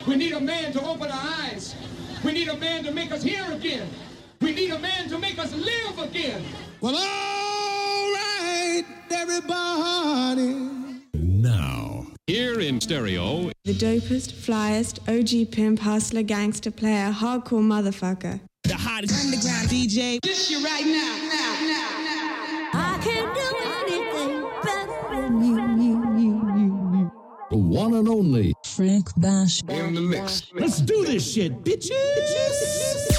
coming. We need a man to open our eyes. We need a man to make us hear again. We need a man to make us live again. Well, all right, everybody. Now, Here in stereo, The dopest, flyest, OG pimp, hustler, gangster, player, hardcore motherfucker. The hottest underground DJ. This you right now, now, now, the one and only Frank Bash. in the mix. Let's do this shit, bitches. Well,